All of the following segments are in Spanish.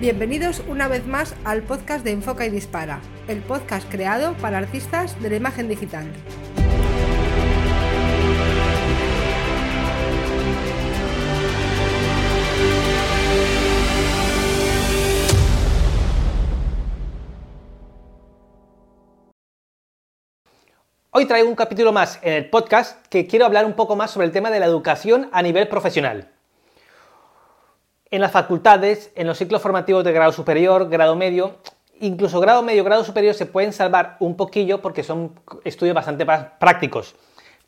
Bienvenidos una vez más al podcast de Enfoca y Dispara, el podcast creado para artistas de la imagen digital. Hoy traigo un capítulo más en el podcast que quiero hablar un poco más sobre el tema de la educación a nivel profesional. En las facultades, en los ciclos formativos de grado superior, grado medio, incluso grado medio, grado superior se pueden salvar un poquillo porque son estudios bastante prácticos.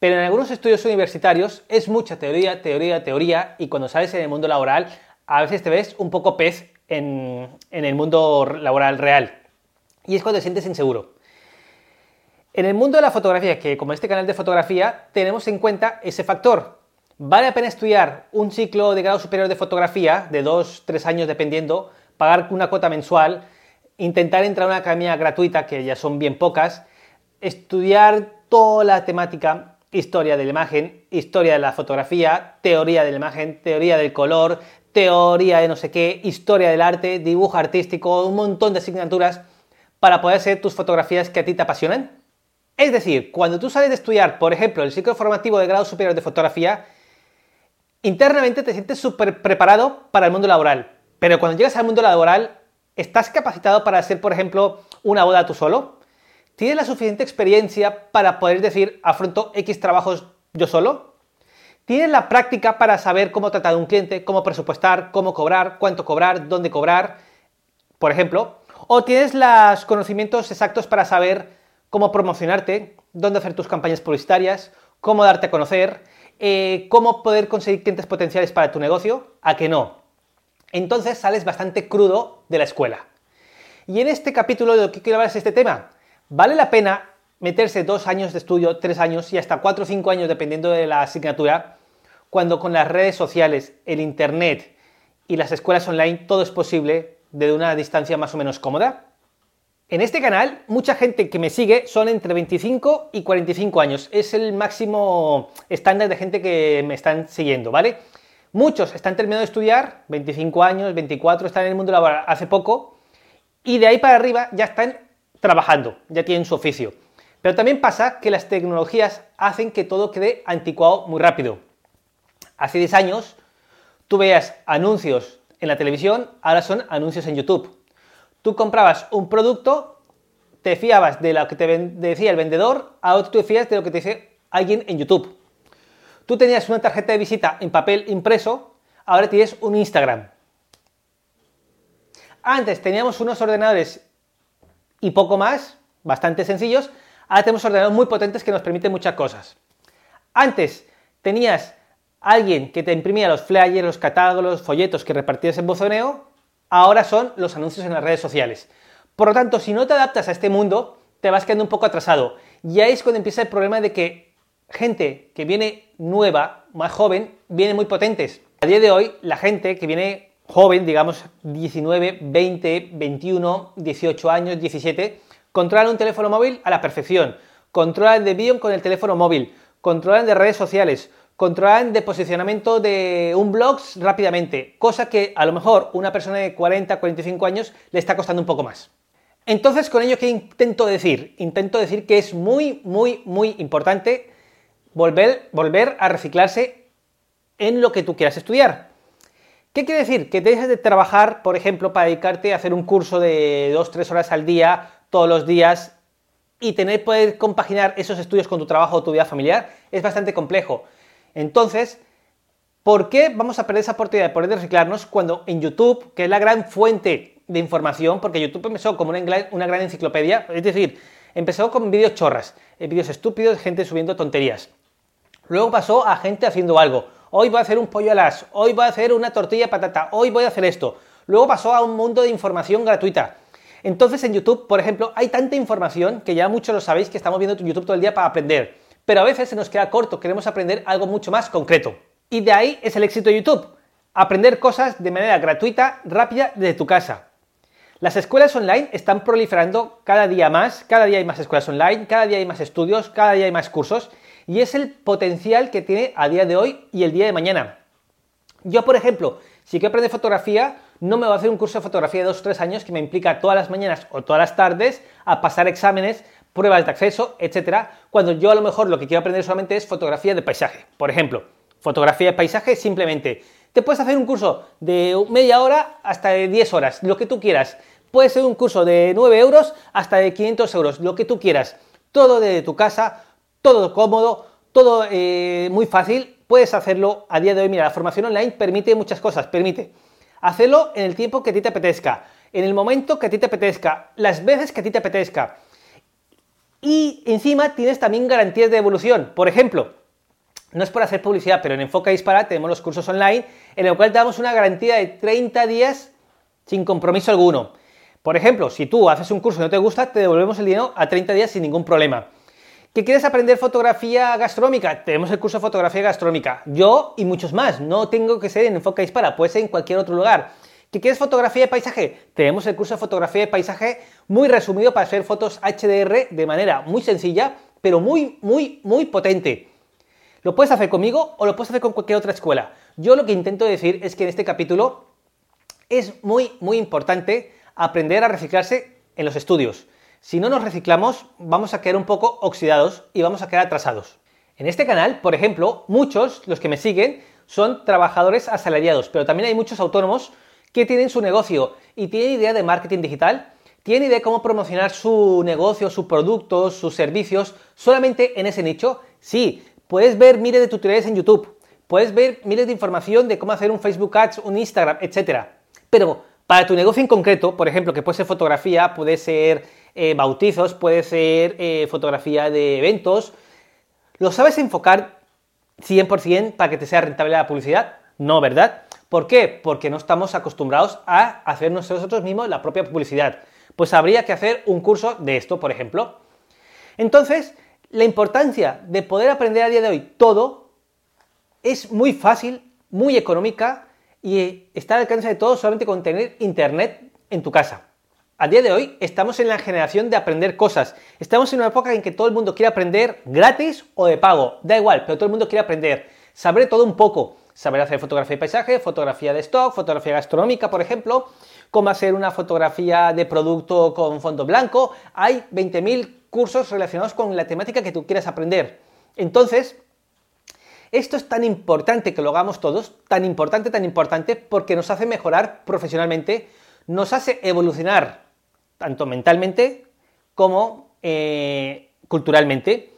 Pero en algunos estudios universitarios es mucha teoría, teoría, teoría y cuando sales en el mundo laboral a veces te ves un poco pez en, en el mundo laboral real. Y es cuando te sientes inseguro. En el mundo de la fotografía, que como este canal de fotografía, tenemos en cuenta ese factor. ¿Vale la pena estudiar un ciclo de grado superior de fotografía, de dos, tres años dependiendo, pagar una cuota mensual, intentar entrar a una academia gratuita, que ya son bien pocas, estudiar toda la temática, historia de la imagen, historia de la fotografía, teoría de la imagen, teoría del color, teoría de no sé qué, historia del arte, dibujo artístico, un montón de asignaturas para poder hacer tus fotografías que a ti te apasionan? Es decir, cuando tú sales de estudiar, por ejemplo, el ciclo formativo de grado superior de fotografía, internamente te sientes súper preparado para el mundo laboral. Pero cuando llegas al mundo laboral, ¿estás capacitado para hacer, por ejemplo, una boda tú solo? ¿Tienes la suficiente experiencia para poder decir, afronto X trabajos yo solo? ¿Tienes la práctica para saber cómo tratar a un cliente, cómo presupuestar, cómo cobrar, cuánto cobrar, dónde cobrar, por ejemplo? ¿O tienes los conocimientos exactos para saber cómo promocionarte, dónde hacer tus campañas publicitarias, cómo darte a conocer, eh, cómo poder conseguir clientes potenciales para tu negocio, a que no. Entonces sales bastante crudo de la escuela. Y en este capítulo de lo que quiero hablar es este tema. ¿Vale la pena meterse dos años de estudio, tres años y hasta cuatro o cinco años dependiendo de la asignatura, cuando con las redes sociales, el Internet y las escuelas online todo es posible desde una distancia más o menos cómoda? En este canal, mucha gente que me sigue son entre 25 y 45 años. Es el máximo estándar de gente que me están siguiendo, ¿vale? Muchos están terminando de estudiar, 25 años, 24, están en el mundo laboral hace poco, y de ahí para arriba ya están trabajando, ya tienen su oficio. Pero también pasa que las tecnologías hacen que todo quede anticuado muy rápido. Hace 10 años, tú veas anuncios en la televisión, ahora son anuncios en YouTube. Tú comprabas un producto, te fiabas de lo que te decía el vendedor, ahora tú te fías de lo que te dice alguien en YouTube. Tú tenías una tarjeta de visita en papel impreso, ahora tienes un Instagram. Antes teníamos unos ordenadores y poco más, bastante sencillos, ahora tenemos ordenadores muy potentes que nos permiten muchas cosas. Antes tenías alguien que te imprimía los flyers, los catálogos, los folletos que repartías en buzoneo, ahora son los anuncios en las redes sociales. Por lo tanto, si no te adaptas a este mundo, te vas quedando un poco atrasado. Y ahí es cuando empieza el problema de que gente que viene nueva, más joven, viene muy potentes. A día de hoy, la gente que viene joven, digamos 19, 20, 21, 18 años, 17, controlan un teléfono móvil a la perfección, controlan de vídeo con el teléfono móvil, controlan de redes sociales, controlan de posicionamiento de un blog rápidamente, cosa que a lo mejor una persona de 40, 45 años le está costando un poco más. Entonces, con ello, ¿qué intento decir? Intento decir que es muy, muy, muy importante volver, volver a reciclarse en lo que tú quieras estudiar. ¿Qué quiere decir? Que dejes de trabajar, por ejemplo, para dedicarte a hacer un curso de 2-3 horas al día, todos los días, y tener poder compaginar esos estudios con tu trabajo o tu vida familiar es bastante complejo. Entonces, ¿por qué vamos a perder esa oportunidad de poder reciclarnos cuando en YouTube, que es la gran fuente de información, porque YouTube empezó como una, gran enciclopedia, es decir, empezó con vídeos chorras, eh, vídeos estúpidos, gente subiendo tonterías. Luego pasó a gente haciendo algo. Hoy voy a hacer un pollo las, hoy voy a hacer una tortilla de patata, hoy voy a hacer esto. Luego pasó a un mundo de información gratuita. Entonces en YouTube, por ejemplo, hay tanta información que ya muchos lo sabéis que estamos viendo YouTube todo el día para aprender pero a veces se nos queda corto, queremos aprender algo mucho más concreto. Y de ahí es el éxito de YouTube, aprender cosas de manera gratuita, rápida, desde tu casa. Las escuelas online están proliferando cada día más, cada día hay más escuelas online, cada día hay más estudios, cada día hay más cursos, y es el potencial que tiene a día de hoy y el día de mañana. Yo, por ejemplo, Si quiero aprender fotografía, no me voy a hacer un curso de fotografía de 2 o 3 años que me implica todas las mañanas o todas las tardes a pasar exámenes, pruebas de acceso, etcétera, cuando yo a lo mejor lo que quiero aprender solamente es fotografía de paisaje. Por ejemplo, fotografía de paisaje simplemente. Te puedes hacer un curso de media hora hasta de 10 horas, lo que tú quieras. Puede ser un curso de 9 euros hasta de 500 euros, lo que tú quieras. Todo desde tu casa, todo cómodo, todo eh, muy fácil. Puedes hacerlo a día de hoy. Mira, la formación online permite muchas cosas. Permite hacerlo en el tiempo que a ti te apetezca, en el momento que a ti te apetezca, las veces que a ti te apetezca. Y encima tienes también garantías de evolución. Por ejemplo, no es por hacer publicidad, pero en Enfoca Dispara tenemos los cursos online en el cual damos una garantía de 30 días sin compromiso alguno. Por ejemplo, si tú haces un curso y no te gusta, te devolvemos el dinero a 30 días sin ningún problema. ¿Que quieres aprender fotografía gastronómica? Tenemos el curso de fotografía gastronómica. Yo y muchos más. No tengo que ser en Enfoca Dispara, puede ser en cualquier otro lugar. ¿Que quieres fotografía de paisaje? Tenemos el curso de fotografía de paisaje muy resumido para hacer fotos HDR de manera muy sencilla, pero muy, muy, muy potente. Lo puedes hacer conmigo o lo puedes hacer con cualquier otra escuela. Yo lo que intento decir es que en este capítulo es muy, muy importante aprender a reciclarse en los estudios. Si no nos reciclamos, vamos a quedar un poco oxidados y vamos a quedar atrasados. En este canal, por ejemplo, muchos, los que me siguen, son trabajadores asalariados, pero también hay muchos autónomos que tienen su negocio y tienen idea de marketing digital, tienen idea de cómo promocionar su negocio, sus productos, sus servicios solamente en ese nicho. Sí, puedes ver miles de tutoriales en YouTube, puedes ver miles de información de cómo hacer un Facebook Ads, un Instagram, etc. Pero para tu negocio en concreto, por ejemplo, que puede ser fotografía, puede ser eh, bautizos, puede ser eh, fotografía de eventos, ¿lo sabes enfocar 100% para que te sea rentable la publicidad? No, ¿verdad? ¿Por qué? Porque no estamos acostumbrados a hacer nosotros mismos la propia publicidad. Pues habría que hacer un curso de esto, por ejemplo. Entonces, la importancia de poder aprender a día de hoy todo es muy fácil, muy económica y está al alcance de todos solamente con tener internet en tu casa. A día de hoy estamos en la generación de aprender cosas. Estamos en una época en que todo el mundo quiere aprender gratis o de pago. Da igual, pero todo el mundo quiere aprender. Saber todo un poco saber hacer fotografía de paisaje, fotografía de stock, fotografía gastronómica, por ejemplo, cómo hacer una fotografía de producto con fondo blanco. Hay 20.000 cursos relacionados con la temática que tú quieras aprender. Entonces, esto es tan importante que lo hagamos todos, tan importante, tan importante, porque nos hace mejorar profesionalmente, nos hace evolucionar tanto mentalmente como eh, culturalmente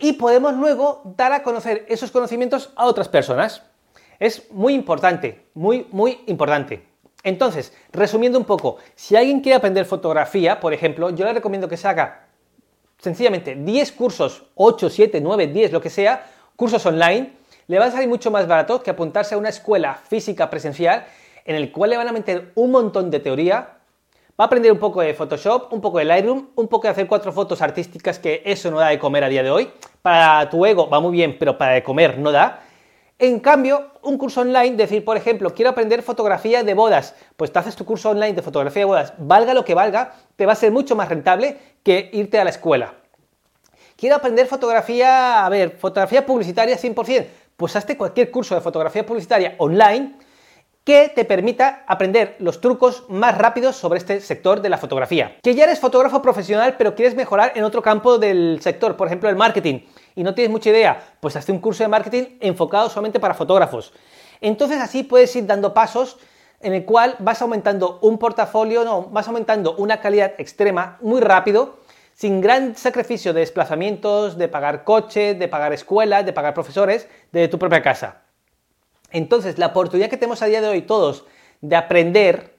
y podemos luego dar a conocer esos conocimientos a otras personas. Es muy importante, muy, muy importante. Entonces, resumiendo un poco, si alguien quiere aprender fotografía, por ejemplo, yo le recomiendo que se haga sencillamente 10 cursos, 8, 7, 9, 10, lo que sea, cursos online, le va a salir mucho más barato que apuntarse a una escuela física presencial en el cual le van a meter un montón de teoría, Va a aprender un poco de Photoshop, un poco de Lightroom, un poco de hacer cuatro fotos artísticas, que eso no da de comer a día de hoy. Para tu ego va muy bien, pero para de comer no da. En cambio, un curso online, decir, por ejemplo, quiero aprender fotografía de bodas, pues te haces tu curso online de fotografía de bodas, valga lo que valga, te va a ser mucho más rentable que irte a la escuela. Quiero aprender fotografía, a ver, fotografía publicitaria 100%, pues hazte cualquier curso de fotografía publicitaria online que te permita aprender los trucos más rápidos sobre este sector de la fotografía. Que ya eres fotógrafo profesional pero quieres mejorar en otro campo del sector, por ejemplo el marketing, y no tienes mucha idea, pues hazte un curso de marketing enfocado solamente para fotógrafos. Entonces así puedes ir dando pasos en el cual vas aumentando un portafolio, no, vas aumentando una calidad extrema muy rápido, sin gran sacrificio de desplazamientos, de pagar coche, de pagar escuelas, de pagar profesores, de tu propia casa. Entonces, la oportunidad que tenemos a día de hoy todos de aprender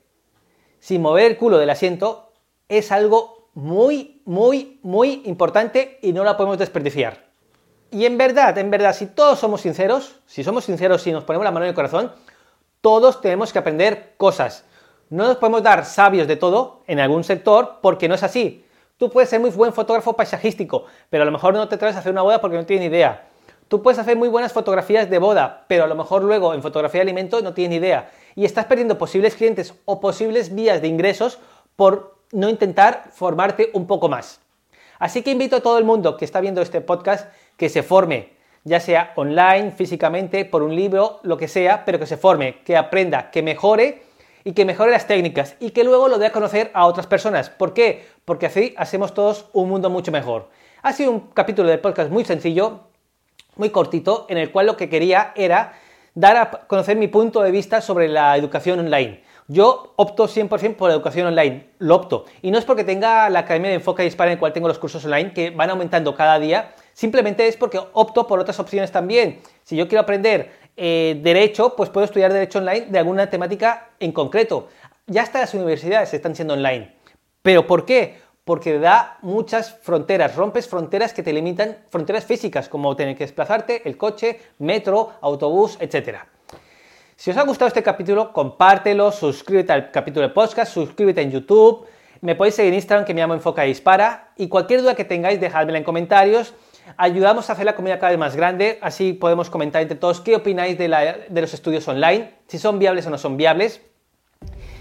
sin mover el culo del asiento es algo muy, muy, muy importante y no la podemos desperdiciar. Y en verdad, en verdad, si todos somos sinceros, si somos sinceros y nos ponemos la mano en el corazón, todos tenemos que aprender cosas. No nos podemos dar sabios de todo en algún sector porque no es así. Tú puedes ser muy buen fotógrafo paisajístico, pero a lo mejor no te traes a hacer una boda porque no tienes ni idea. Tú puedes hacer muy buenas fotografías de boda, pero a lo mejor luego en fotografía de alimento no tienes ni idea. Y estás perdiendo posibles clientes o posibles vías de ingresos por no intentar formarte un poco más. Así que invito a todo el mundo que está viendo este podcast que se forme. ya sea online, físicamente, por un libro, lo que sea, pero que se forme, que aprenda, que mejore y que mejore las técnicas y que luego lo dé a conocer a otras personas. ¿Por qué? Porque así hacemos todos un mundo mucho mejor. Ha sido un capítulo de podcast muy sencillo, muy cortito, en el cual lo que quería era dar a conocer mi punto de vista sobre la educación online. Yo opto 100% por la educación online, lo opto. Y no es porque tenga la Academia de Enfoque y Dispara en el cual tengo los cursos online que van aumentando cada día, simplemente es porque opto por otras opciones también. Si yo quiero aprender eh, derecho, pues puedo estudiar derecho online de alguna temática en concreto. Ya hasta las universidades están siendo online. ¿Pero por qué? Porque da muchas fronteras, rompes fronteras que te limitan, fronteras físicas, como tener que desplazarte, el coche, metro, autobús, etc. Si os ha gustado este capítulo, compártelo, suscríbete al capítulo de podcast, suscríbete en YouTube, me podéis seguir en Instagram que me llamo Enfoca y Dispara y cualquier duda que tengáis dejadmela en comentarios ayudamos a hacer la comunidad cada vez más grande, así podemos comentar entre todos qué opináis de, de los estudios online, si son viables o no son viables.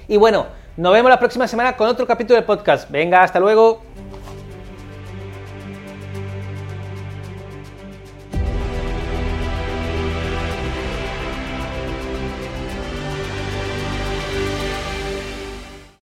Y bueno, nos vemos la próxima semana con otro capítulo del podcast. Venga, hasta luego.